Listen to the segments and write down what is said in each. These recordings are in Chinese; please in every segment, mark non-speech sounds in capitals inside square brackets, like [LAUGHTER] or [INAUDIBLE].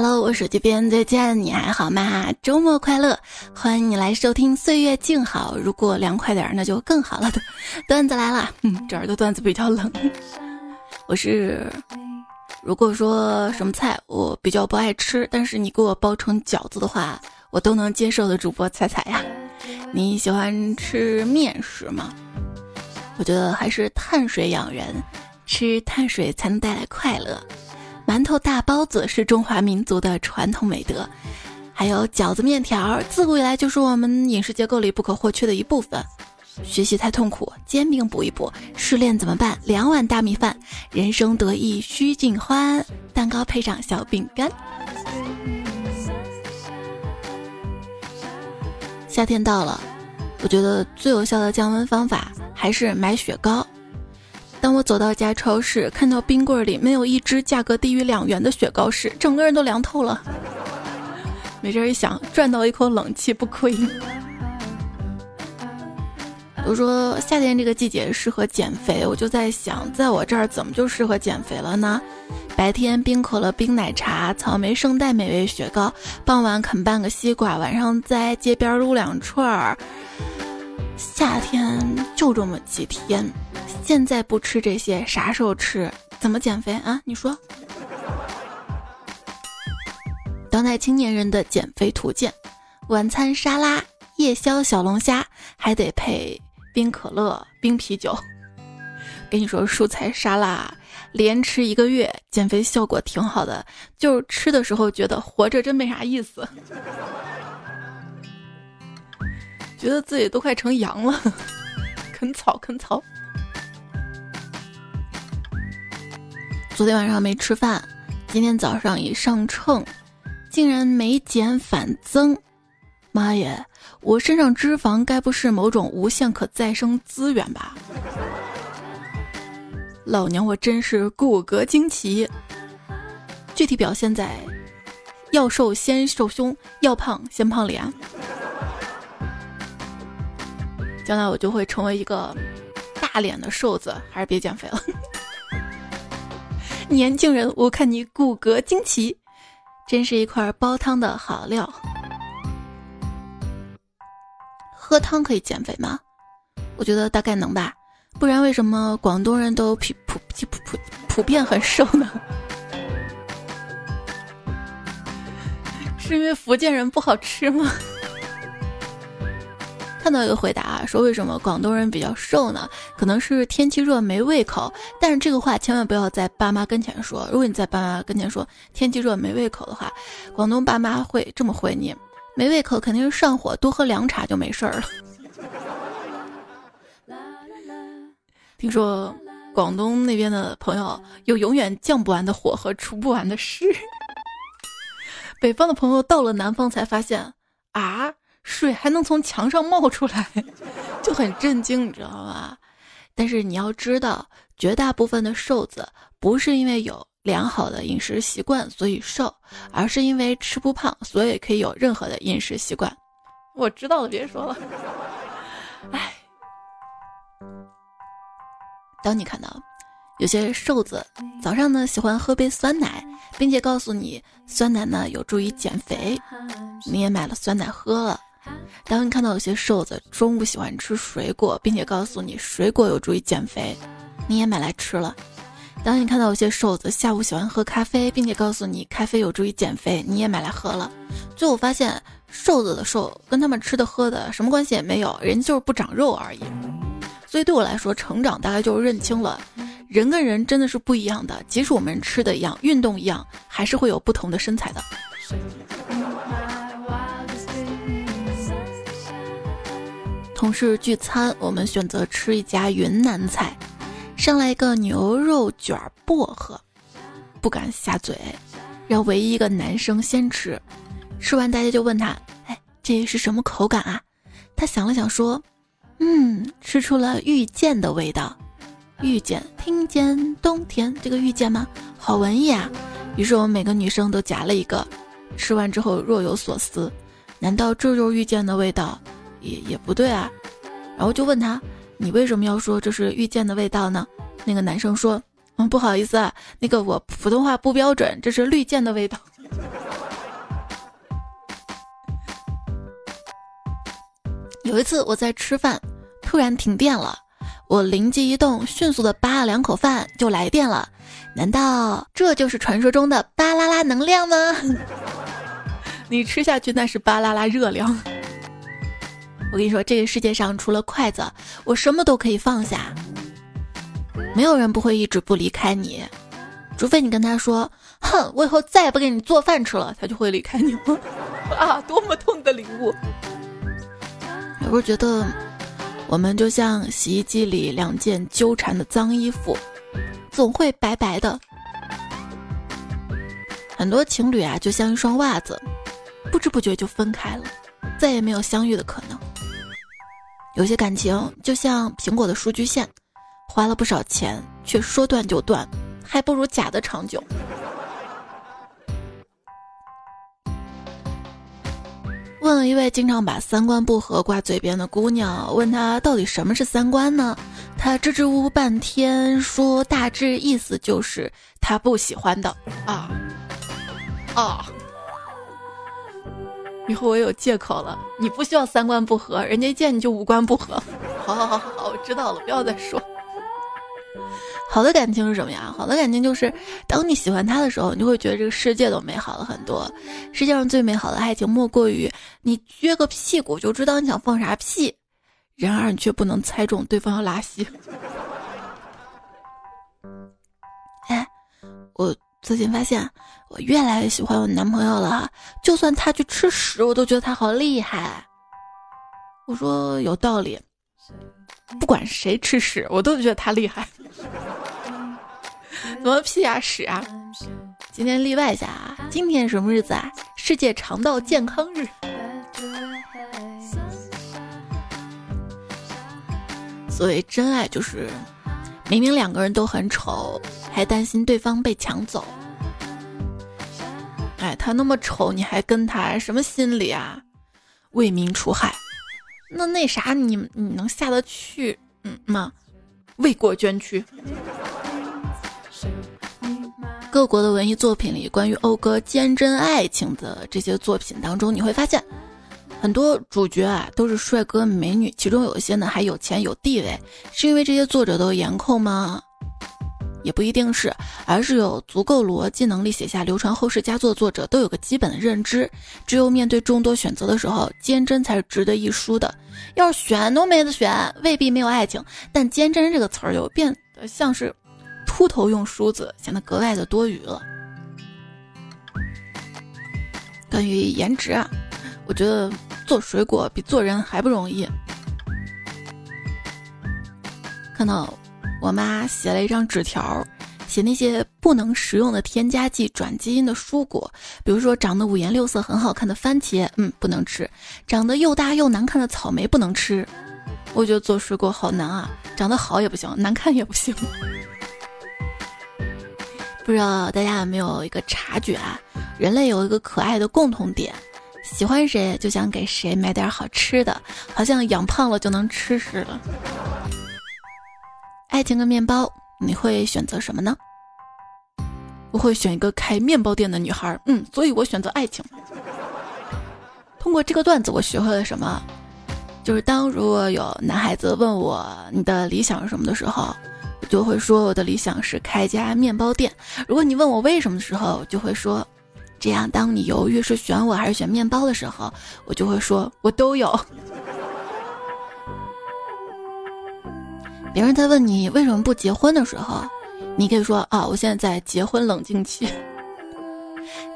Hello，我手机边再见，你还好吗？周末快乐，欢迎你来收听《岁月静好》。如果凉快点，那就更好了。段子来了，嗯，这儿的段子比较冷。我是，如果说什么菜我比较不爱吃，但是你给我包成饺子的话，我都能接受的。主播彩彩呀，你喜欢吃面食吗？我觉得还是碳水养人，吃碳水才能带来快乐。馒头、大包子是中华民族的传统美德，还有饺子、面条，自古以来就是我们饮食结构里不可或缺的一部分。学习太痛苦，煎饼补一补；失恋怎么办？两碗大米饭。人生得意须尽欢，蛋糕配上小饼干。夏天到了，我觉得最有效的降温方法还是买雪糕。当我走到一家超市，看到冰柜里没有一只价格低于两元的雪糕时，整个人都凉透了。没这一想，赚到一口冷气不亏。都说夏天这个季节适合减肥，我就在想，在我这儿怎么就适合减肥了呢？白天冰可乐、冰奶茶、草莓圣代美味雪糕，傍晚啃半个西瓜，晚上在街边撸两串儿。夏天就这么几天。现在不吃这些，啥时候吃？怎么减肥啊？你说。当代青年人的减肥图鉴：晚餐沙拉，夜宵小龙虾，还得配冰可乐、冰啤酒。跟你说，蔬菜沙拉连吃一个月，减肥效果挺好的。就是吃的时候觉得活着真没啥意思，觉得自己都快成羊了，啃 [LAUGHS] 草啃草。昨天晚上没吃饭，今天早上一上秤，竟然没减反增。妈耶，我身上脂肪该不是某种无限可再生资源吧？老娘我真是骨骼惊奇。具体表现在：要瘦先瘦胸，要胖先胖脸。将来我就会成为一个大脸的瘦子，还是别减肥了。[LAUGHS] 年轻人，我看你骨骼惊奇，真是一块煲汤的好料。喝汤可以减肥吗？我觉得大概能吧，不然为什么广东人都普普普普普遍很瘦呢？[LAUGHS] 是因为福建人不好吃吗？看到一个回答啊，说为什么广东人比较瘦呢？可能是天气热没胃口。但是这个话千万不要在爸妈跟前说。如果你在爸妈跟前说天气热没胃口的话，广东爸妈会这么回你：没胃口肯定是上火，多喝凉茶就没事儿了。听说广东那边的朋友有永远降不完的火和除不完的湿。[LAUGHS] 北方的朋友到了南方才发现啊。水还能从墙上冒出来，就很震惊，你知道吗？但是你要知道，绝大部分的瘦子不是因为有良好的饮食习惯所以瘦，而是因为吃不胖，所以可以有任何的饮食习惯。我知道了，别说了。哎，当你看到有些瘦子早上呢喜欢喝杯酸奶，并且告诉你酸奶呢有助于减肥，你也买了酸奶喝了。当你看到有些瘦子中午喜欢吃水果，并且告诉你水果有助于减肥，你也买来吃了；当你看到有些瘦子下午喜欢喝咖啡，并且告诉你咖啡有助于减肥，你也买来喝了。最后发现，瘦子的瘦跟他们吃的喝的什么关系也没有，人就是不长肉而已。所以对我来说，成长大概就是认清了，人跟人真的是不一样的，即使我们吃的一样，运动一样，还是会有不同的身材的。同事聚餐，我们选择吃一家云南菜，上来一个牛肉卷薄荷，不敢下嘴，让唯一一个男生先吃。吃完，大家就问他：“哎，这是什么口感啊？”他想了想说：“嗯，吃出了遇见的味道。遇见，听见冬天这个遇见吗？好文艺啊！”于是我们每个女生都夹了一个，吃完之后若有所思：难道这就是遇见的味道？也也不对啊。然后就问他你为什么要说这是遇见的味道呢？那个男生说嗯不好意思啊那个我普通话不标准这是绿箭的味道。有一次我在吃饭突然停电了我灵机一动迅速的扒了两口饭就来电了。难道这就是传说中的巴拉拉能量吗？[LAUGHS] 你吃下去那是巴拉拉热量。我跟你说，这个世界上除了筷子，我什么都可以放下。没有人不会一直不离开你，除非你跟他说：“哼，我以后再也不给你做饭吃了。”他就会离开你了。[LAUGHS] 啊，多么痛的领悟！有时候觉得，我们就像洗衣机里两件纠缠的脏衣服，总会白白的。很多情侣啊，就像一双袜子，不知不觉就分开了，再也没有相遇的可能。有些感情就像苹果的数据线，花了不少钱，却说断就断，还不如假的长久。问了一位经常把三观不合挂嘴边的姑娘，问她到底什么是三观呢？她支支吾吾半天，说大致意思就是她不喜欢的啊啊！以后我有借口了，你不需要三观不合，人家一见你就五官不合。好好好好，好我知道了，不要再说。好的感情是什么呀？好的感情就是，当你喜欢他的时候，你就会觉得这个世界都美好了很多。世界上最美好的爱情，莫过于你撅个屁股就知道你想放啥屁，然而你却不能猜中对方要拉稀。最近发现，我越来越喜欢我男朋友了。就算他去吃屎，我都觉得他好厉害。我说有道理。不管谁吃屎，我都觉得他厉害。[LAUGHS] 怎么屁啊屎啊？今天例外一下啊，今天什么日子啊？世界肠道健康日。所谓真爱，就是明明两个人都很丑，还担心对方被抢走。哎，他那么丑，你还跟他，什么心理啊？为民除害。那那啥，你你能下得去嗯吗？为国捐躯。各国的文艺作品里，关于讴歌坚贞爱情的这些作品当中，你会发现，很多主角啊都是帅哥美女，其中有一些呢还有钱有地位，是因为这些作者都颜控吗？也不一定是，而是有足够逻辑能力写下流传后世佳作的作者都有个基本的认知，只有面对众多选择的时候，坚贞才是值得一书的。要是选都没得选，未必没有爱情，但坚贞这个词儿又变得像是秃头用梳子，显得格外的多余了。关于颜值啊，我觉得做水果比做人还不容易。看到。我妈写了一张纸条，写那些不能食用的添加剂、转基因的蔬果，比如说长得五颜六色很好看的番茄，嗯，不能吃；长得又大又难看的草莓不能吃。我觉得做水果好难啊，长得好也不行，难看也不行。不知道大家有没有一个察觉啊？人类有一个可爱的共同点，喜欢谁就想给谁买点好吃的，好像养胖了就能吃似的。爱情跟面包，你会选择什么呢？我会选一个开面包店的女孩，嗯，所以我选择爱情。通过这个段子，我学会了什么？就是当如果有男孩子问我你的理想是什么的时候，我就会说我的理想是开家面包店。如果你问我为什么的时候，就会说，这样当你犹豫是选我还是选面包的时候，我就会说我都有。别人在问你为什么不结婚的时候，你可以说啊，我现在在结婚冷静期。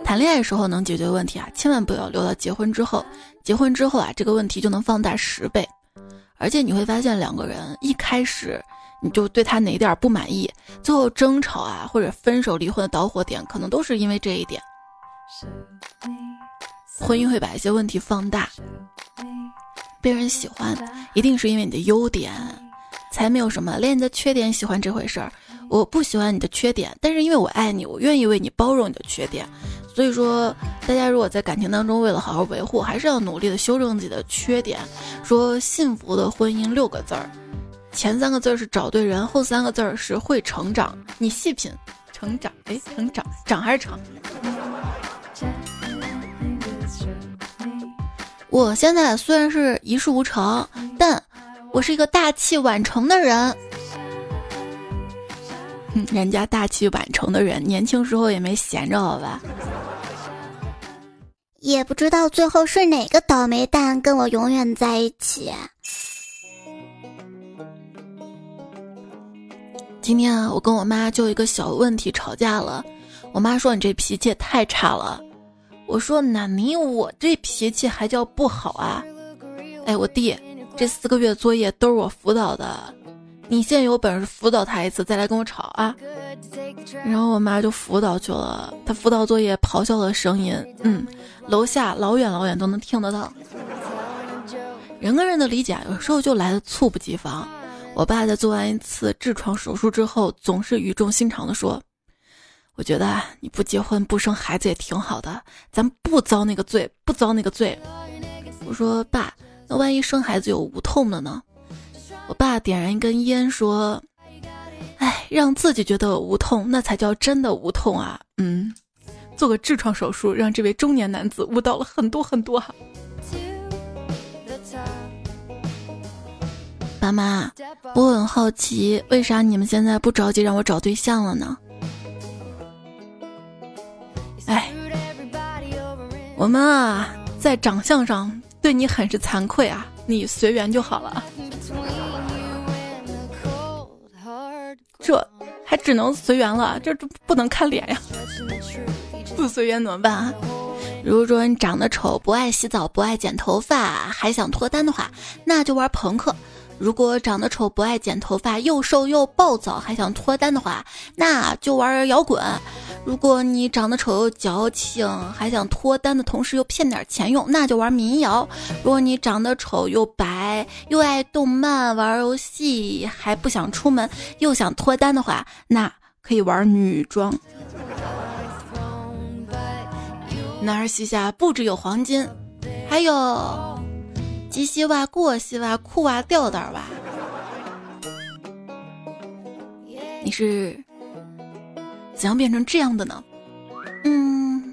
谈恋爱时候能解决问题啊，千万不要留到结婚之后。结婚之后啊，这个问题就能放大十倍。而且你会发现，两个人一开始你就对他哪点不满意，最后争吵啊或者分手离婚的导火点，可能都是因为这一点。婚姻会把一些问题放大，被人喜欢一定是因为你的优点。才没有什么连你的缺点喜欢这回事儿，我不喜欢你的缺点，但是因为我爱你，我愿意为你包容你的缺点。所以说，大家如果在感情当中为了好好维护，还是要努力的修正自己的缺点。说幸福的婚姻六个字儿，前三个字儿是找对人，后三个字儿是会成长。你细品，成长，哎，成长，长还是长？我现在虽然是一事无成，但我是一个大器晚成的人。人家大器晚成的人，年轻时候也没闲着，好吧？也不知道最后是哪个倒霉蛋跟我永远在一起。今天啊我跟我妈就一个小问题吵架了，我妈说你这脾气也太差了。我说那你我这脾气还叫不好啊？哎，我弟这四个月作业都是我辅导的。你现在有本事辅导他一次，再来跟我吵啊！然后我妈就辅导去了，她辅导作业咆哮的声音，嗯，楼下老远老远都能听得到。人跟人的理解有时候就来的猝不及防。我爸在做完一次痔疮手术之后，总是语重心长的说：“我觉得你不结婚不生孩子也挺好的，咱不遭那个罪，不遭那个罪。”我说：“爸，那万一生孩子有无痛的呢？”我爸点燃一根烟，说：“哎，让自己觉得无痛，那才叫真的无痛啊！嗯，做个痔疮手术，让这位中年男子悟到了很多很多哈。”爸妈，我很好奇，为啥你们现在不着急让我找对象了呢？哎，我们啊，在长相上对你很是惭愧啊，你随缘就好了。这还只能随缘了，这这不能看脸呀！不随缘怎么办啊？如果说你长得丑，不爱洗澡，不爱剪头发，还想脱单的话，那就玩朋克。如果长得丑不爱剪头发又瘦又暴躁还想脱单的话，那就玩摇滚。如果你长得丑又矫情还想脱单的同时又骗点钱用，那就玩民谣。如果你长得丑又白又爱动漫玩游戏还不想出门又想脱单的话，那可以玩女装。男儿膝下不只有黄金，还有。及膝袜、过膝袜、裤袜、吊带袜，你是怎样变成这样的呢？嗯，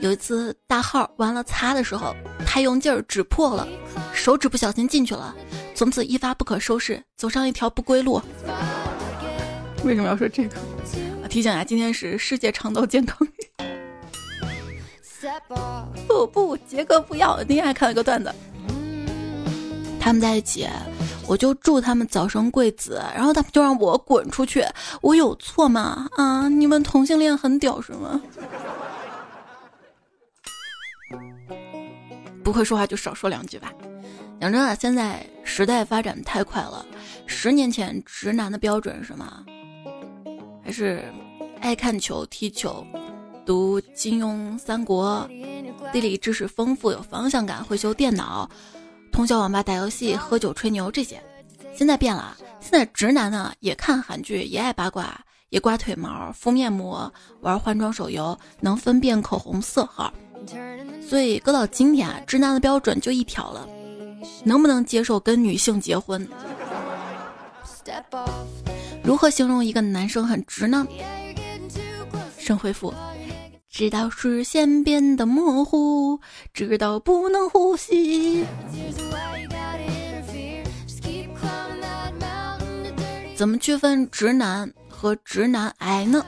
有一次大号完了擦的时候太用劲儿，指破了，手指不小心进去了，从此一发不可收拾，走上一条不归路。为什么要说这个？提醒下，今天是世界肠道健康日。不不，杰哥不要！今天还看了一个段子。他们在一起，我就祝他们早生贵子，然后他们就让我滚出去，我有错吗？啊，你们同性恋很屌是吗？不会说话就少说两句吧。讲真的，现在时代发展太快了，十年前直男的标准是什么？还是爱看球、踢球、读金庸、三国，地理知识丰富、有方向感、会修电脑。通宵网吧打游戏、喝酒吹牛这些，现在变了。现在直男呢也看韩剧，也爱八卦，也刮腿毛、敷面膜、玩换装手游，能分辨口红色号。所以搁到今天啊，直男的标准就一条了：能不能接受跟女性结婚？如何形容一个男生很直呢？神回复。直到视线变得模糊，直到不能呼吸。怎么区分直男和直男癌呢？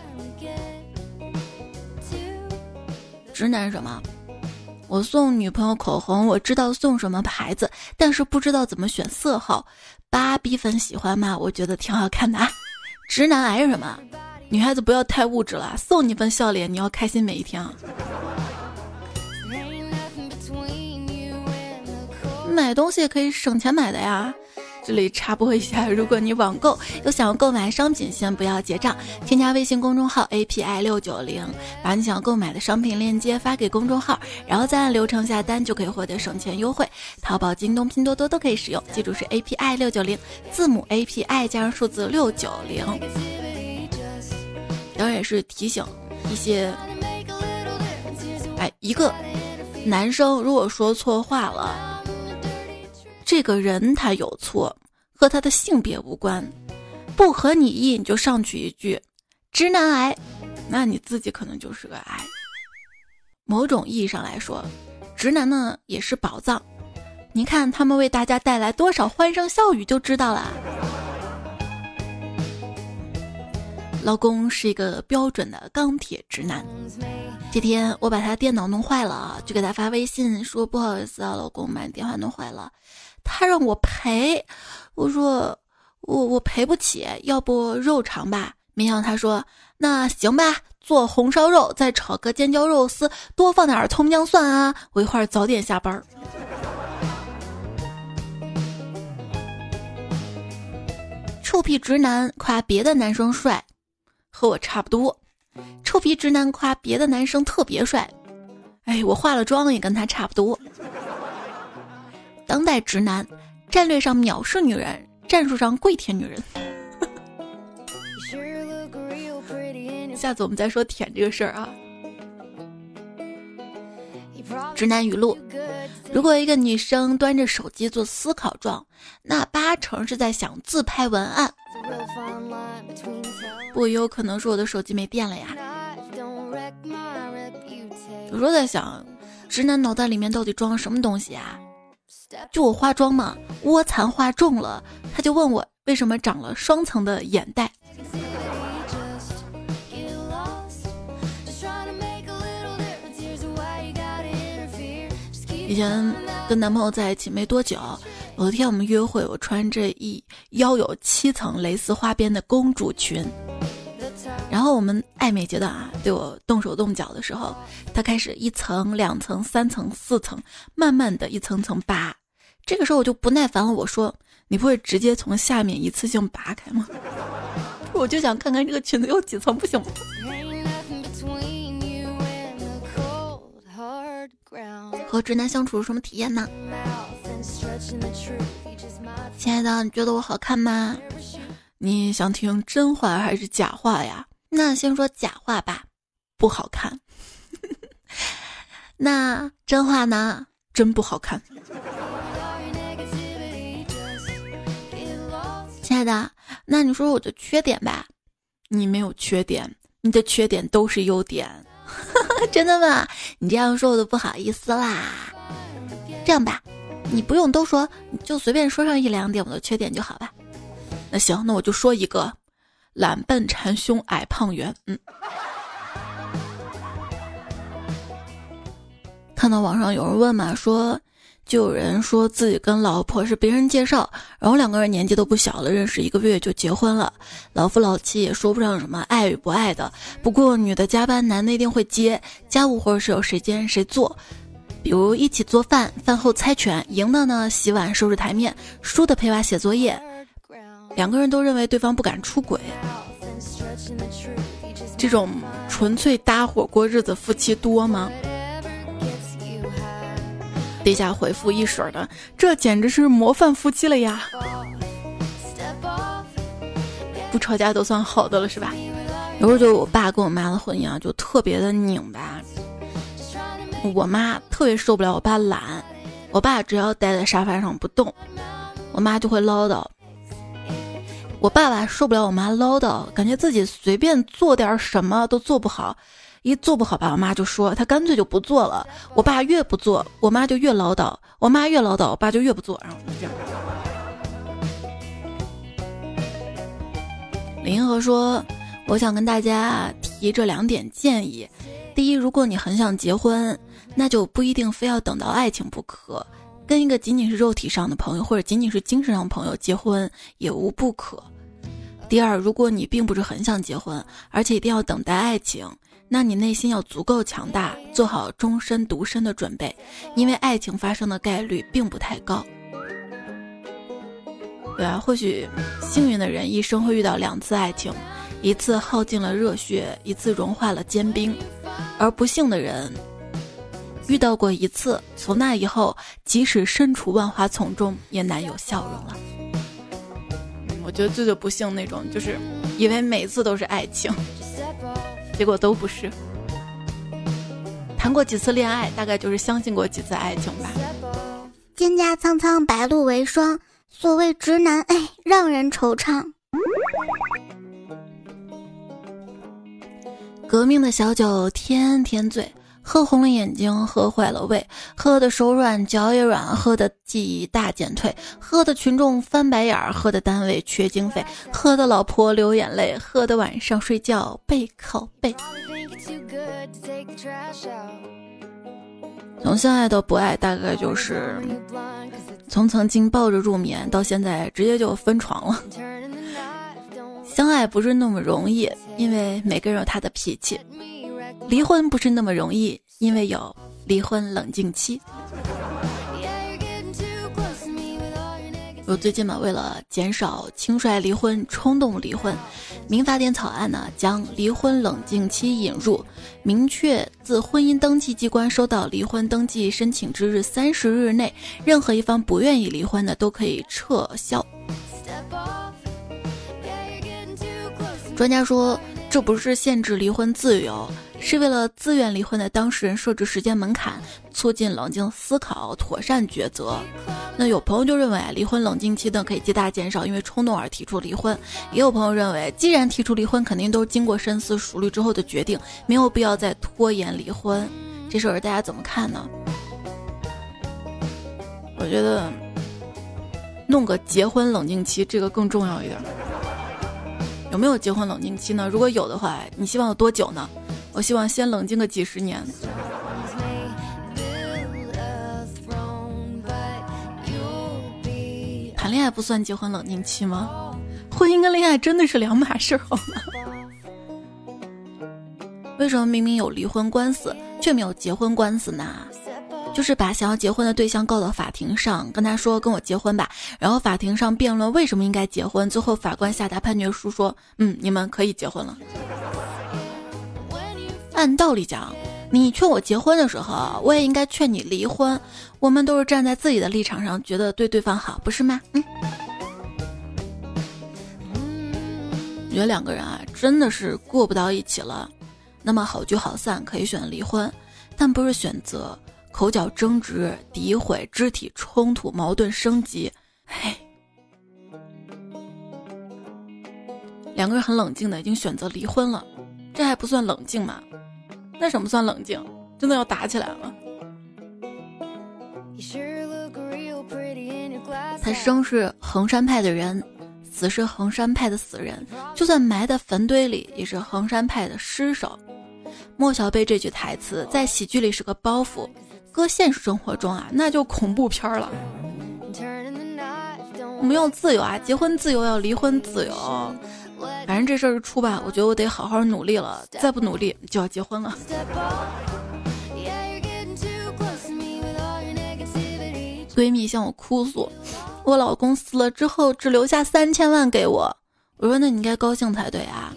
直男什么？我送女朋友口红，我知道送什么牌子，但是不知道怎么选色号。芭比粉喜欢吗？我觉得挺好看的啊。直男癌是什么？女孩子不要太物质了，送你份笑脸，你要开心每一天啊！买东西也可以省钱买的呀。这里插播一下，如果你网购有想要购买商品，先不要结账，添加微信公众号 API 六九零，把你想要购买的商品链接发给公众号，然后再按流程下单，就可以获得省钱优惠。淘宝、京东、拼多多都可以使用，记住是 API 六九零，字母 API 加上数字六九零。当然也是提醒一些，哎，一个男生如果说错话了，这个人他有错，和他的性别无关，不合你意你就上去一句“直男癌”，那你自己可能就是个癌。某种意义上来说，直男呢也是宝藏，你看他们为大家带来多少欢声笑语就知道了。老公是一个标准的钢铁直男。这天我把他电脑弄坏了，就给他发微信说不好意思啊，老公把你电话弄坏了，他让我赔，我说我我赔不起，要不肉偿吧？没想到他说那行吧，做红烧肉，再炒个尖椒肉丝，多放点葱姜蒜啊，我一会儿早点下班。臭屁直男夸别的男生帅，和我差不多。臭皮直男夸别的男生特别帅，哎，我化了妆也跟他差不多。当代直男，战略上藐视女人，战术上跪舔女人。下次我们再说舔这个事儿啊。直男语录：如果一个女生端着手机做思考状，那八成是在想自拍文案。不，也有可能是我的手机没电了呀。有时候在想，直男脑袋里面到底装了什么东西啊？就我化妆嘛，卧蚕化重了，他就问我为什么长了双层的眼袋。以前跟男朋友在一起没多久。有一天我们约会，我穿着一腰有七层蕾丝花边的公主裙，然后我们暧昧阶段啊，对我动手动脚的时候，他开始一层、两层、三层、四层，慢慢的一层层扒。这个时候我就不耐烦了，我说：“你不会直接从下面一次性扒开吗？” [LAUGHS] 我就想看看这个裙子有几层，不行吗？和直男相处什么体验呢？亲爱的，你觉得我好看吗？你想听真话还是假话呀？那先说假话吧，不好看。[LAUGHS] 那真话呢？真不好看。亲爱的，那你说我的缺点吧？你没有缺点，你的缺点都是优点。[LAUGHS] 真的吗？你这样说我都不好意思啦。这样吧。你不用都说，你就随便说上一两点我的缺点就好吧。那行，那我就说一个：懒笨馋凶矮胖圆。嗯。看到网上有人问嘛，说就有人说自己跟老婆是别人介绍，然后两个人年纪都不小了，认识一个月就结婚了，老夫老妻也说不上什么爱与不爱的。不过女的加班，男的一定会接家务活是由谁兼谁做。比如一起做饭，饭后猜拳，赢的呢洗碗收拾台面，输的陪娃写作业。两个人都认为对方不敢出轨，这种纯粹搭伙过日子夫妻多吗？底下回复一水的，这简直是模范夫妻了呀！不吵架都算好的了是吧？有时候就我爸跟我妈的婚姻啊，就特别的拧巴。我妈特别受不了我爸懒，我爸只要待在沙发上不动，我妈就会唠叨。我爸爸受不了我妈唠叨，感觉自己随便做点什么都做不好，一做不好吧，我妈就说他干脆就不做了。我爸越不做，我妈就越唠叨；我妈越唠叨，我爸就越不做。然后就这样。李银河说：“我想跟大家提这两点建议。第一，如果你很想结婚。”那就不一定非要等到爱情不可，跟一个仅仅是肉体上的朋友或者仅仅是精神上朋友结婚也无不可。第二，如果你并不是很想结婚，而且一定要等待爱情，那你内心要足够强大，做好终身独身的准备，因为爱情发生的概率并不太高。对啊，或许幸运的人一生会遇到两次爱情，一次耗尽了热血，一次融化了坚冰，而不幸的人。遇到过一次，从那以后，即使身处万花丛中，也难有笑容了。我觉得最最不幸那种，就是以为每次都是爱情，结果都不是。谈过几次恋爱，大概就是相信过几次爱情吧。蒹葭苍苍，白露为霜。所谓直男，哎，让人惆怅。革命的小酒天天醉。喝红了眼睛，喝坏了胃，喝的手软脚也软，喝的记忆大减退，喝的群众翻白眼儿，喝的单位缺经费，喝的老婆流眼泪，喝的晚上睡觉背靠背。从相爱到不爱，大概就是从曾经抱着入眠，到现在直接就分床了。相爱不是那么容易，因为每个人有他的脾气；离婚不是那么容易，因为有离婚冷静期。我最近嘛，为了减少轻率离婚、冲动离婚，民法典草案呢将离婚冷静期引入，明确自婚姻登记机关收到离婚登记申请之日三十日内，任何一方不愿意离婚的都可以撤销。专家说，这不是限制离婚自由。是为了自愿离婚的当事人设置时间门槛，促进冷静思考、妥善抉择。那有朋友就认为啊离婚冷静期呢可以极大减少因为冲动而提出离婚，也有朋友认为既然提出离婚，肯定都是经过深思熟虑之后的决定，没有必要再拖延离婚。这事儿大家怎么看呢？我觉得弄个结婚冷静期这个更重要一点。有没有结婚冷静期呢？如果有的话，你希望有多久呢？我希望先冷静个几十年。谈恋爱不算结婚冷静期吗？婚姻跟恋爱真的是两码事，好吗？[LAUGHS] 为什么明明有离婚官司却没有结婚官司呢？就是把想要结婚的对象告到法庭上，跟他说跟我结婚吧，然后法庭上辩论为什么应该结婚，最后法官下达判决书说，嗯，你们可以结婚了。按道理讲，你劝我结婚的时候，我也应该劝你离婚。我们都是站在自己的立场上，觉得对对方好，不是吗？嗯。觉得两个人啊，真的是过不到一起了，那么好聚好散，可以选离婚，但不是选择口角争执、诋毁、肢体冲突、矛盾升级。唉，两个人很冷静的，已经选择离婚了，这还不算冷静吗？那什么算冷静？真的要打起来了？他生是衡山派的人，死是衡山派的死人，就算埋在坟堆里，也是衡山派的尸首。莫小贝这句台词在喜剧里是个包袱，搁现实生活中啊，那就恐怖片了。我们要自由啊，结婚自由，要离婚自由。反正这事儿是出吧，我觉得我得好好努力了，再不努力就要结婚了。[LAUGHS] 闺蜜向我哭诉，我老公死了之后只留下三千万给我。我说那你应该高兴才对啊，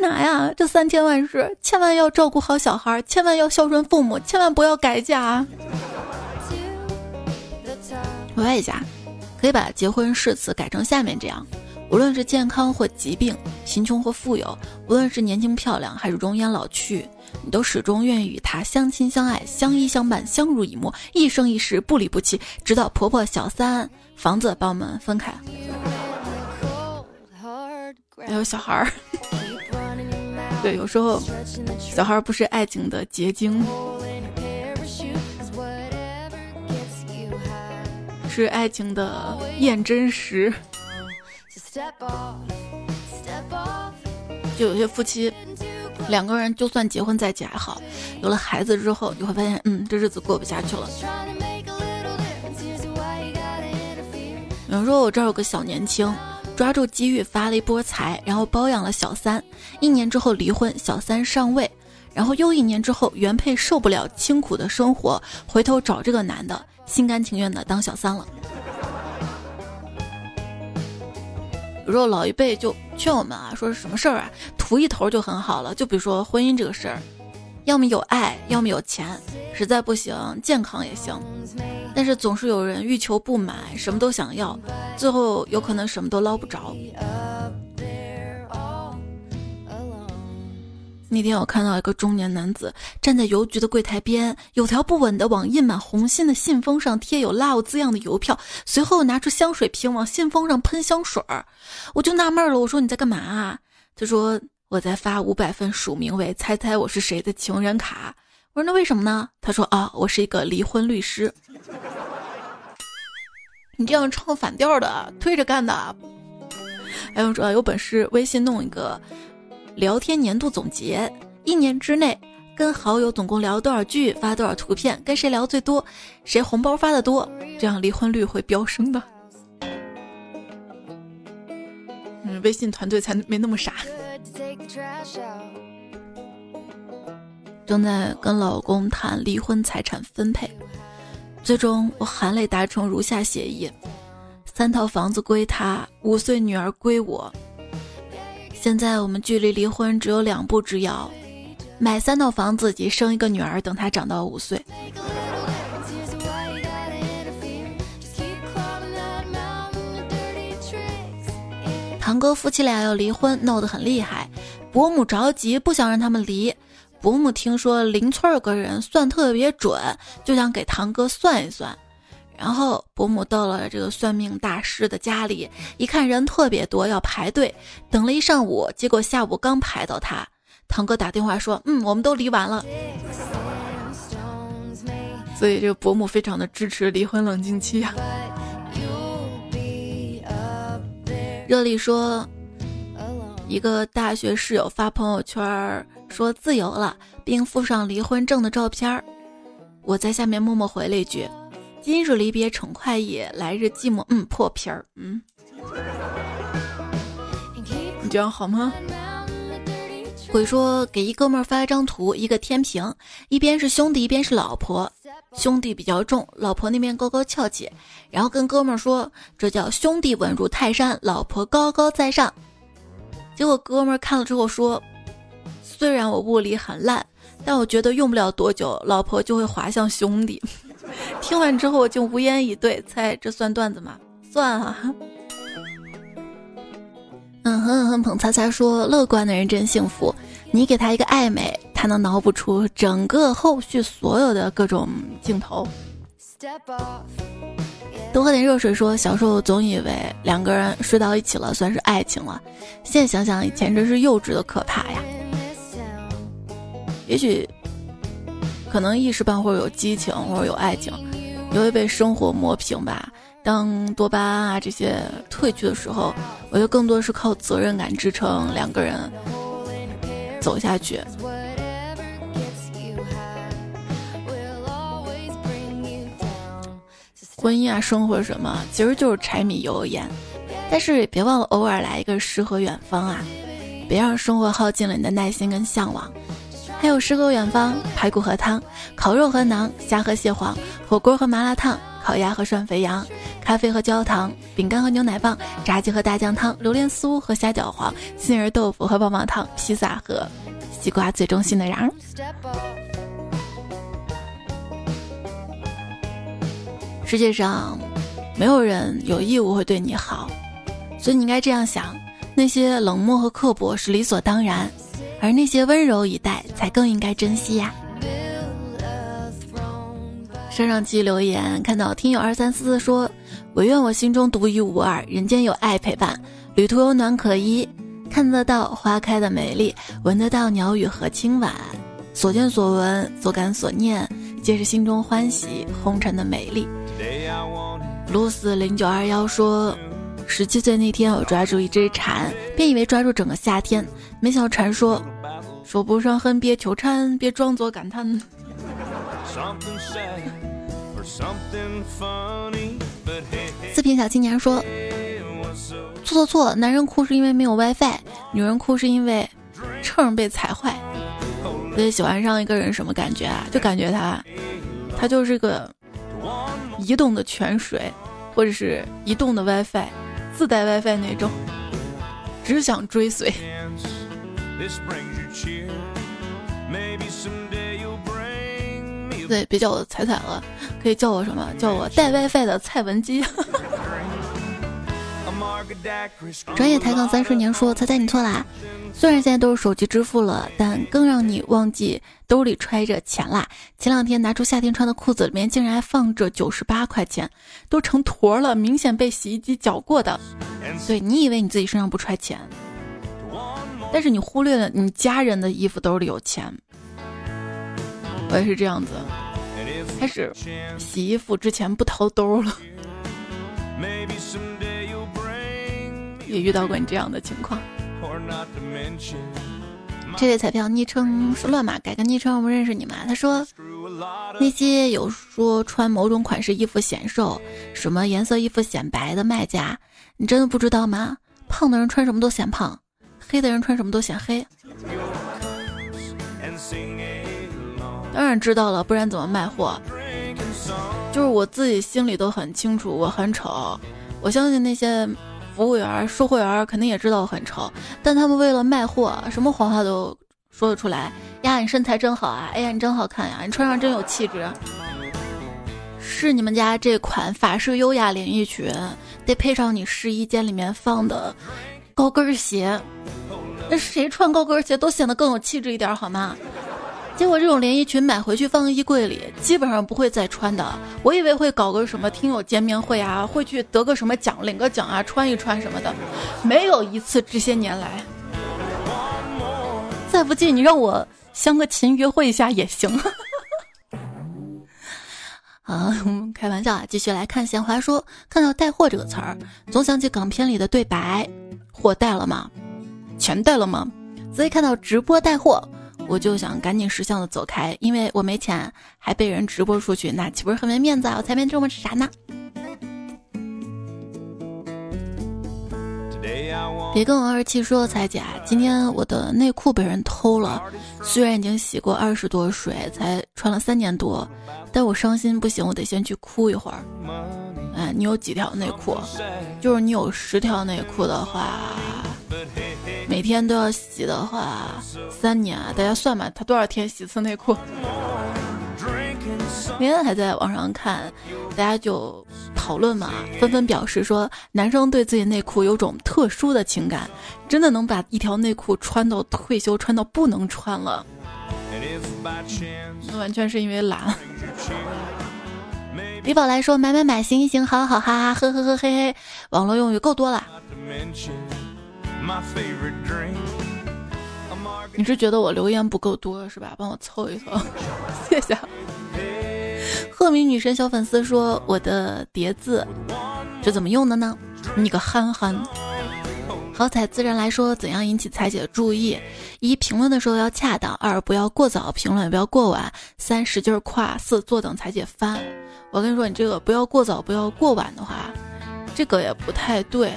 哪呀？这三千万是千万要照顾好小孩，千万要孝顺父母，千万不要改嫁。[LAUGHS] 我问一下，可以把结婚誓词改成下面这样。无论是健康或疾病，贫穷或富有，无论是年轻漂亮还是容颜老去，你都始终愿意与他相亲相爱、相依相伴、相濡以沫，一生一世不离不弃，直到婆婆、小三、房子把我们分开。还有小孩儿，[LAUGHS] 对，有时候小孩儿不是爱情的结晶，是爱情的验真实。就有些夫妻，两个人就算结婚在一起还好，有了孩子之后，你会发现，嗯，这日子过不下去了。有人说我这儿有个小年轻，抓住机遇发了一波财，然后包养了小三，一年之后离婚，小三上位，然后又一年之后，原配受不了清苦的生活，回头找这个男的，心甘情愿的当小三了。有时候老一辈就劝我们啊，说是什么事儿啊，图一头就很好了。就比如说婚姻这个事儿，要么有爱，要么有钱，实在不行健康也行。但是总是有人欲求不满，什么都想要，最后有可能什么都捞不着。那天我看到一个中年男子站在邮局的柜台边，有条不紊的往印满红心的信封上贴有 “love” 字样的邮票，随后拿出香水瓶往信封上喷香水儿。我就纳闷了，我说你在干嘛啊？他说我在发五百份署名为“猜猜我是谁”的情人卡。我说那为什么呢？他说啊，我是一个离婚律师。你这样唱反调的，推着干的。还有说有本事微信弄一个聊天年度总结，一年之内跟好友总共聊多少句，发多少图片，跟谁聊最多，谁红包发的多，这样离婚率会飙升的。嗯，微信团队才没那么傻。正在跟老公谈离婚财产分配，最终我含泪达成如下协议：三套房子归他，五岁女儿归我。现在我们距离离婚只有两步之遥，买三套房子及生一个女儿，等她长到五岁。堂哥夫妻俩要离婚，闹得很厉害，伯母着急，不想让他们离。伯母听说邻村有个人算特别准，就想给堂哥算一算。然后伯母到了这个算命大师的家里，一看人特别多，要排队，等了一上午，结果下午刚排到他。堂哥打电话说：“嗯，我们都离完了。”所以这个伯母非常的支持离婚冷静期啊。热力说，一个大学室友发朋友圈。说自由了，并附上离婚证的照片儿。我在下面默默回了一句：“今日离别成快意，来日寂寞。”嗯，破皮儿。嗯，你这样好吗？鬼说给一哥们儿发一张图，一个天平，一边是兄弟，一边是老婆。兄弟比较重，老婆那边高高翘起。然后跟哥们儿说：“这叫兄弟稳如泰山，老婆高高在上。”结果哥们儿看了之后说。虽然我物理很烂，但我觉得用不了多久，老婆就会滑向兄弟。[LAUGHS] 听完之后我竟无言以对，猜这算段子吗？算啊。嗯哼哼，捧擦擦说，乐观的人真幸福。你给他一个暧昧，他能脑补出整个后续所有的各种镜头。多喝点热水。说小时候总以为两个人睡到一起了算是爱情了，现在想想以前真是幼稚的可怕呀。也许，可能一时半会儿有激情或者有爱情，也会被生活磨平吧。当多巴胺啊这些褪去的时候，我觉得更多是靠责任感支撑两个人走下去。婚姻啊，生活什么，其实就是柴米油盐。但是也别忘了偶尔来一个诗和远方啊，别让生活耗尽了你的耐心跟向往。还有诗和远方，排骨和汤，烤肉和馕，虾和蟹黄，火锅和麻辣烫，烤鸭和涮肥羊，咖啡和焦糖，饼干和牛奶棒，炸鸡和大酱汤，榴莲酥和虾饺黄，杏仁豆腐和棒棒糖，披萨和西瓜最中心的瓤。世界上没有人有义务会对你好，所以你应该这样想：那些冷漠和刻薄是理所当然。而那些温柔以待，才更应该珍惜呀。上上期留言看到听友二三四四说：“唯愿我心中独一无二，人间有爱陪伴，旅途有暖可依，看得到花开的美丽，闻得到鸟语和清晚，所见所闻，所感所念，皆是心中欢喜，红尘的美丽。”露丝零九二幺说。十七岁那天，我抓住一只蝉，便以为抓住整个夏天。没想到蝉说：“说不上恨别求蝉，别装作感叹。”四品小青年说：“错错错，男人哭是因为没有 WiFi，女人哭是因为秤被踩坏。”所以喜欢上一个人什么感觉啊？就感觉他，他就是个移动的泉水，或者是移动的 WiFi。自带 WiFi 那种，只想追随。对，别叫我彩彩了，可以叫我什么？叫我带 WiFi 的蔡文姬。[LAUGHS] 专业抬杠三十年说：“猜猜你错啦！虽然现在都是手机支付了，但更让你忘记兜里揣着钱啦。前两天拿出夏天穿的裤子，里面竟然还放着九十八块钱，都成坨了，明显被洗衣机搅过的。对你以为你自己身上不揣钱，但是你忽略了你家人的衣服兜里有钱。我也是这样子，开始洗衣服之前不掏兜了。也遇到过你这样的情况。这位彩票昵称是乱码，改个昵称我们认识你吗？他说那些有说穿某种款式衣服显瘦，什么颜色衣服显白的卖家，你真的不知道吗？胖的人穿什么都显胖，黑的人穿什么都显黑。当然知道了，不然怎么卖货？就是我自己心里都很清楚，我很丑。我相信那些。服务员、售货员肯定也知道我很丑，但他们为了卖货，什么谎话都说得出来。呀，你身材真好啊！哎呀，你真好看呀！你穿上真有气质。是你们家这款法式优雅连衣裙，得配上你试衣间里面放的高跟鞋。那谁穿高跟鞋都显得更有气质一点，好吗？结果这种连衣裙买回去放衣柜里，基本上不会再穿的。我以为会搞个什么听友见面会啊，会去得个什么奖，领个奖啊，穿一穿什么的，没有一次。这些年来，再不济你让我相个亲约会一下也行。[LAUGHS] 啊，开玩笑啊，继续来看闲话说，看到带货这个词儿，总想起港片里的对白：货带了吗？钱带了吗？所以看到直播带货。我就想赶紧识相的走开，因为我没钱，还被人直播出去，那岂不是很没面子啊？我才没这么傻呢。别跟我二七说，彩姐，今天我的内裤被人偷了，虽然已经洗过二十多水，才穿了三年多，但我伤心不行，我得先去哭一会儿。哎，你有几条内裤？就是你有十条内裤的话。每天都要洗的话，三年啊！大家算吧，他多少天洗一次内裤？今天还在网上看，大家就讨论嘛，纷纷表示说，男生对自己内裤有种特殊的情感，真的能把一条内裤穿到退休，穿到不能穿了。那完全是因为懒。李宝来说，买买买，行行行，好好哈哈，呵呵呵嘿嘿，网络用语够多了。My favorite drink 你是觉得我留言不够多是吧？帮我凑一凑，[LAUGHS] 谢谢。鹤鸣女神小粉丝说：“我的叠字是怎么用的呢？你个憨憨。”好彩自然来说，怎样引起彩姐的注意？一评论的时候要恰当，二不要过早评论，也不要过晚，三使劲夸，四坐等彩姐翻。我跟你说，你这个不要过早，不要过晚的话，这个也不太对。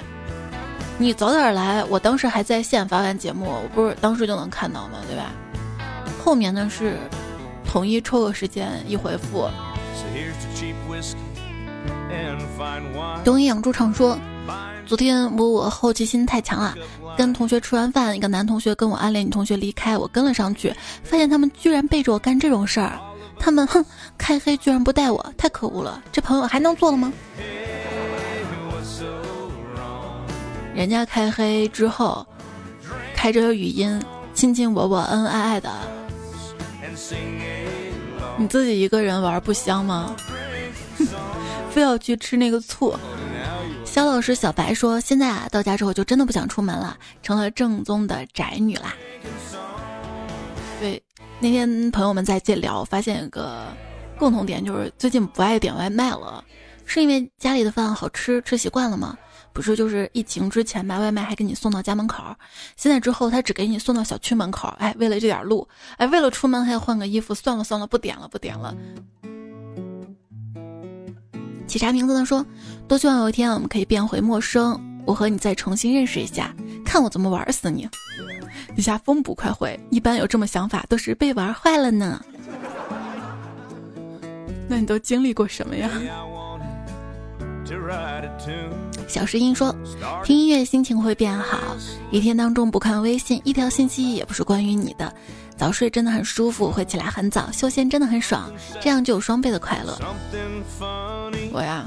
你早点来，我当时还在线发完节目，我不是当时就能看到吗？对吧？后面呢是统一抽个时间一回复。东一养猪场说，昨天我我好奇心太强了，跟同学吃完饭，一个男同学跟我暗恋女同学离开，我跟了上去，发现他们居然背着我干这种事儿，他们哼开黑居然不带我，太可恶了，这朋友还能做了吗？人家开黑之后，开着语音，亲亲我我，恩恩爱爱的。你自己一个人玩不香吗？[LAUGHS] 非要去吃那个醋。肖老师小白说：“现在啊，到家之后就真的不想出门了，成了正宗的宅女啦。”对，那天朋友们在借聊，发现一个共同点，就是最近不爱点外卖了，是因为家里的饭好吃，吃习惯了吗？不是，就是疫情之前买外卖还给你送到家门口，现在之后他只给你送到小区门口。哎，为了这点路，哎，为了出门还要换个衣服，算了算了，不点了不点了。起啥名字呢？说，多希望有一天我们可以变回陌生，我和你再重新认识一下，看我怎么玩死你。底下风不快回，一般有这么想法都是被玩坏了呢。[LAUGHS] 那你都经历过什么呀？小石英说：“听音乐心情会变好，一天当中不看微信，一条信息也不是关于你的。早睡真的很舒服，会起来很早，休闲真的很爽，这样就有双倍的快乐。”我呀，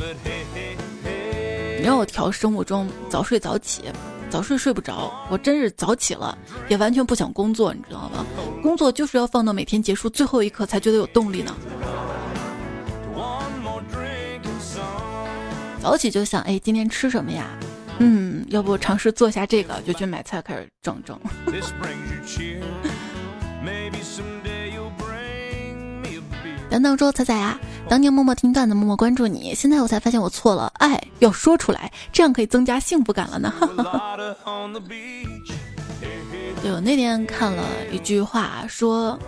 你让我调生物钟，早睡早起，早睡睡不着，我真是早起了，也完全不想工作，你知道吗？工作就是要放到每天结束最后一刻才觉得有动力呢。早起就想，哎，今天吃什么呀？嗯，要不尝试做下这个，就去买菜开始整整。[LAUGHS] 等等说彩彩啊，当年默默听段子，默默关注你，现在我才发现我错了，爱要说出来，这样可以增加幸福感了呢。[LAUGHS] 对，我那天看了一句话，说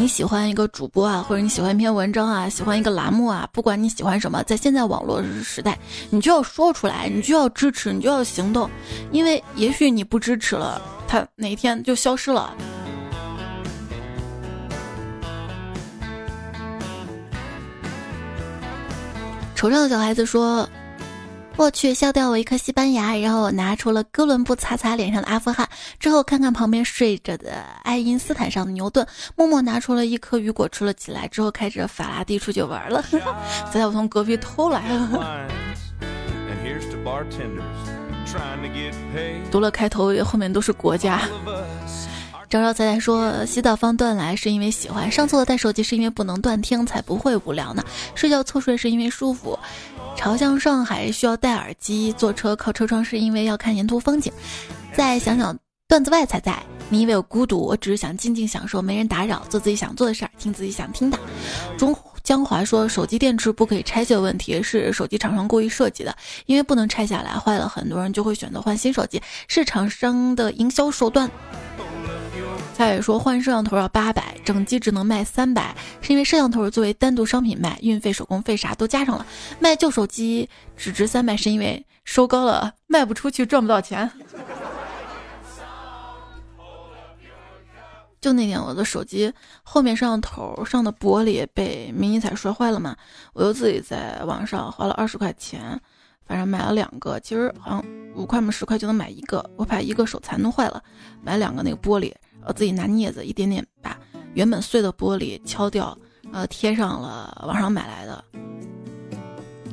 你喜欢一个主播啊，或者你喜欢一篇文章啊，喜欢一个栏目啊，不管你喜欢什么，在现在网络时代，你就要说出来，你就要支持，你就要行动，因为也许你不支持了，他哪一天就消失了。惆怅的小孩子说：“我去，笑掉我一颗西班牙，然后我拿出了哥伦布擦擦脸上的阿富汗，之后看看旁边睡着的爱因斯坦上的牛顿，默默拿出了一颗雨果吃了起来，之后开着法拉第出去玩了。再我从隔壁偷来了。读了开头，后面都是国家。”昭昭仔仔说：“洗澡放断来是因为喜欢，上厕所带手机是因为不能断听，才不会无聊呢。睡觉侧睡是因为舒服，朝向上海需要戴耳机，坐车靠车窗是因为要看沿途风景。再想想段子外才在，你以为我孤独？我只是想静静享受，没人打扰，做自己想做的事儿，听自己想听的。”中江华说：“手机电池不可以拆卸问题是手机厂商故意设计的，因为不能拆下来，坏了很多人就会选择换新手机，是厂商的营销手段。”他也说换摄像头要八百，整机只能卖三百，是因为摄像头作为单独商品卖，运费、手工费啥都加上了。卖旧手机只值三百，是因为收高了卖不出去，赚不到钱。就那天我的手机后面摄像头上的玻璃被迷你彩摔坏了嘛，我又自己在网上花了二十块钱，反正买了两个，其实好像五块嘛十块就能买一个，我怕一个手残弄坏了，买两个那个玻璃。我自己拿镊子一点点把原本碎的玻璃敲掉，呃，贴上了网上买来的。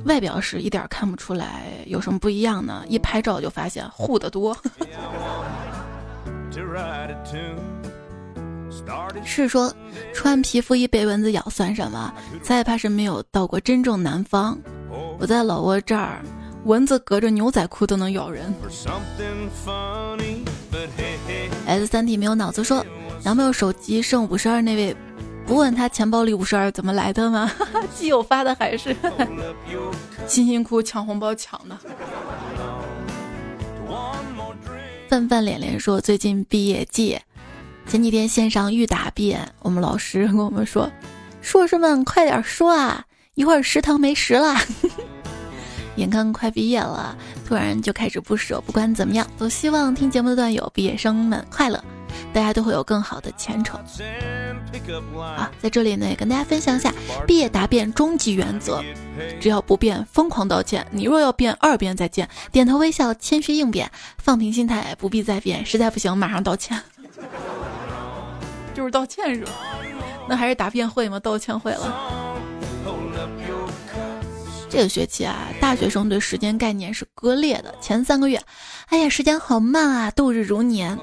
外表是一点看不出来有什么不一样呢，一拍照就发现糊的多。[LAUGHS] 是说穿皮肤衣被蚊子咬算什么？再怕是没有到过真正南方。我在老挝这儿，蚊子隔着牛仔裤都能咬人。S 三 T 没有脑子说，男朋友手机剩五十二那位，不问他钱包里五十二怎么来的吗？[LAUGHS] 基友发的还是 [LAUGHS] 辛辛苦抢红包抢的。范范脸脸说，最近毕业季，前几天线上预答辩，我们老师跟我们说，硕士们快点说啊，一会儿食堂没食了。眼看快毕业了，突然就开始不舍。不管怎么样，都希望听节目的段友、毕业生们快乐，大家都会有更好的前程。啊，在这里呢，也跟大家分享一下毕业答辩终极原则：只要不变，疯狂道歉；你若要变，二辩再见。点头微笑，谦虚应变，放平心态，不必再变。实在不行，马上道歉。[LAUGHS] 就是道歉是吧？那还是答辩会吗？道歉会了。这个学期啊，大学生对时间概念是割裂的。前三个月，哎呀，时间好慢啊，度日如年。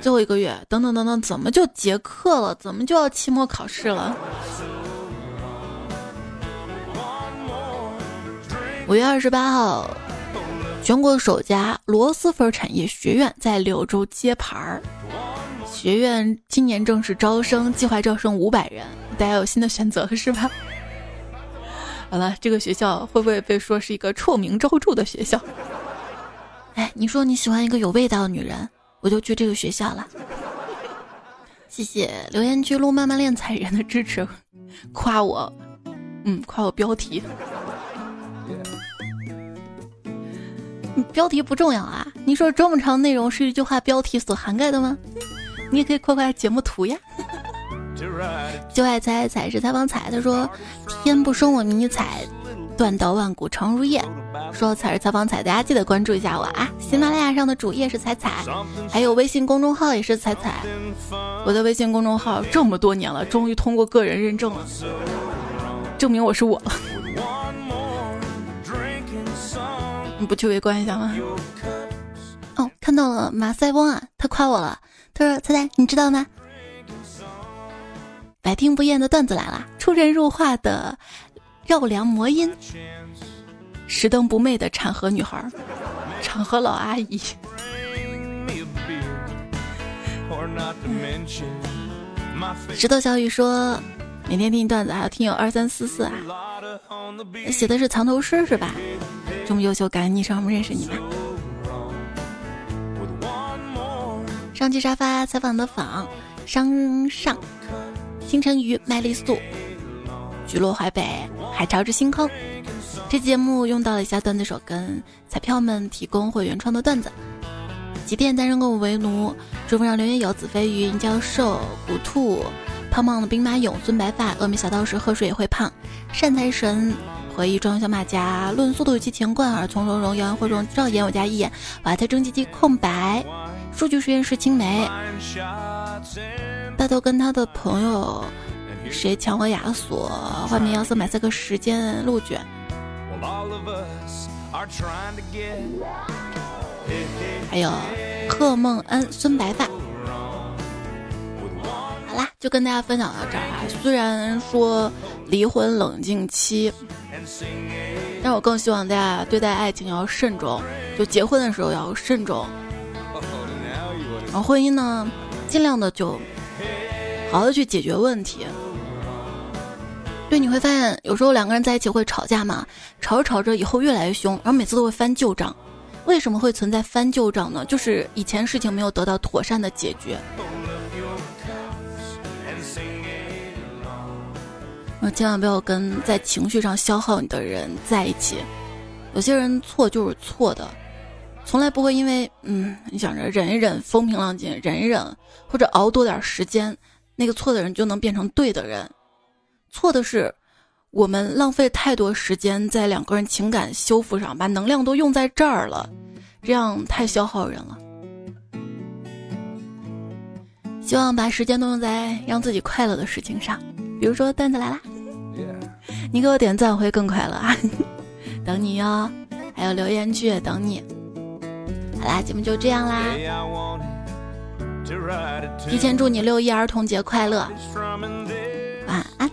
最后一个月，等等等等，怎么就结课了？怎么就要期末考试了？五月二十八号，全国首家螺蛳粉产业学院在柳州揭牌儿。学院今年正式招生，计划招生五百人。大家有新的选择是吧？好了，这个学校会不会被说是一个臭名昭著的学校？哎，你说你喜欢一个有味道的女人，我就去这个学校了。谢谢留言区路慢慢练彩人的支持，夸我，嗯，夸我标题。标题不重要啊，你说这么长内容是一句话标题所涵盖的吗？你也可以夸夸节目图呀。就爱猜彩是采访彩，他说：“天不生我迷彩，断刀万古长如夜。”说彩是采访彩，大家记得关注一下我啊！喜马拉雅上的主页是彩彩，还有微信公众号也是彩彩。我的微信公众号这么多年了，终于通过个人认证了，证明我是我了。你不去围观一下吗？哦，看到了马赛翁啊，他夸我了，他说：“彩彩，你知道吗？”百听不厌的段子来了，出神入化的绕梁魔音，石灯不昧的产河女孩，产河老阿姨。石头小雨说：“每天听段子，还有听友二三四四啊，写的是藏头诗是吧？这么优秀，感恩昵称，我们认识你吧。上期沙发采访的访商上，星辰鱼麦丽素，菊落淮北，海潮之星空。这节目用到了以下段子手跟彩票们提供会原创的段子：即便单身狗为奴，祝福上留言有子飞鱼、银教授、古兔、胖胖的兵马俑、孙白发、峨眉小道士喝水也会胖、善财神、回忆装小马甲、论速度与激情、冠耳从容容、谣言惑众、照眼我家一眼、瓦特蒸汽机空白、数据实验室青梅、大头跟他的朋友谁抢我亚索、画面要色买赛克时间鹿卷。还有贺梦恩、孙白发。好啦，就跟大家分享到这儿啊。虽然说离婚冷静期，但我更希望大家对待爱情要慎重，就结婚的时候要慎重。然后婚姻呢，尽量的就好好的去解决问题。对，你会发现有时候两个人在一起会吵架嘛，吵着吵着以后越来越凶，然后每次都会翻旧账。为什么会存在翻旧账呢？就是以前事情没有得到妥善的解决。那千万不要跟在情绪上消耗你的人在一起。有些人错就是错的，从来不会因为嗯你想着忍一忍，风平浪静，忍一忍，或者熬多点时间，那个错的人就能变成对的人。错的是，我们浪费太多时间在两个人情感修复上，把能量都用在这儿了，这样太消耗人了。希望把时间都用在让自己快乐的事情上，比如说段子来啦，你给我点赞会更快乐啊！[LAUGHS] 等你哟，还有留言区也等你。好啦，节目就这样啦，提前祝你六一儿童节快乐。晚安。